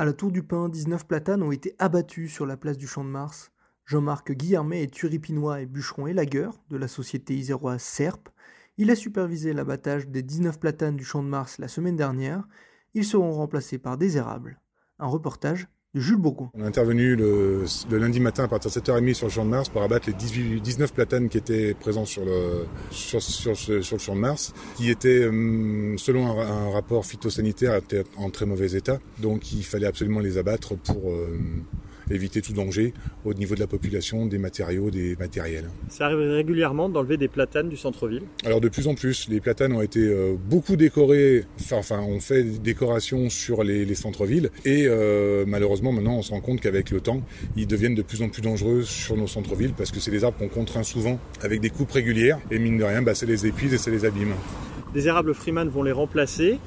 À la Tour du Pin, 19 platanes ont été abattus sur la place du Champ de Mars. Jean-Marc Guillermet est turipinois et bûcheron élagueur de la société iséroise SERP. Il a supervisé l'abattage des 19 platanes du Champ de Mars la semaine dernière. Ils seront remplacés par des érables. Un reportage de Jules. On est intervenu le, le, lundi matin à partir de 7h30 sur le champ de Mars pour abattre les 18, 19 platanes qui étaient présents sur le, sur, sur, sur, le champ de Mars, qui étaient, hum, selon un, un, rapport phytosanitaire, en très mauvais état. Donc il fallait absolument les abattre pour euh, éviter tout danger au niveau de la population, des matériaux, des matériels. Ça arrive régulièrement d'enlever des platanes du centre-ville Alors de plus en plus, les platanes ont été euh, beaucoup décorés, enfin on fait des décorations sur les, les centres-villes et euh, malheureusement maintenant on se rend compte qu'avec le temps, ils deviennent de plus en plus dangereux sur nos centres-villes parce que c'est des arbres qu'on contraint souvent avec des coupes régulières et mine de rien, bah, ça les épuise et ça les abîme. Des érables Freeman vont les remplacer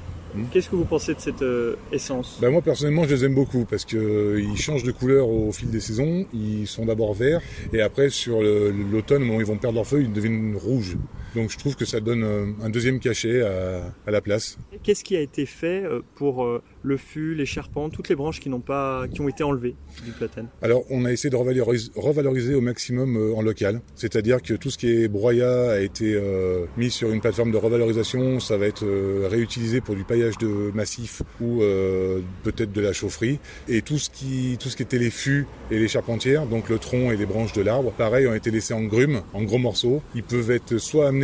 Qu'est-ce que vous pensez de cette euh, essence? Ben Moi personnellement je les aime beaucoup parce qu'ils euh, changent de couleur au fil des saisons. Ils sont d'abord verts et après sur l'automne, ils vont perdre leur feuilles, ils deviennent rouges. Donc je trouve que ça donne euh, un deuxième cachet à, à la place. Qu'est-ce qui a été fait euh, pour le fût, les charpents, toutes les branches qui n'ont pas, qui ont été enlevées du platane? Alors on a essayé de revaloriser, revaloriser au maximum en local, c'est-à-dire que tout ce qui est broyat a été euh, mis sur une plateforme de revalorisation, ça va être euh, réutilisé pour du paillage de massif ou euh, peut-être de la chaufferie, et tout ce qui, tout ce qui était les fûts et les charpentières, donc le tronc et les branches de l'arbre, pareil ont été laissés en grumes, en gros morceaux. Ils peuvent être soit amenés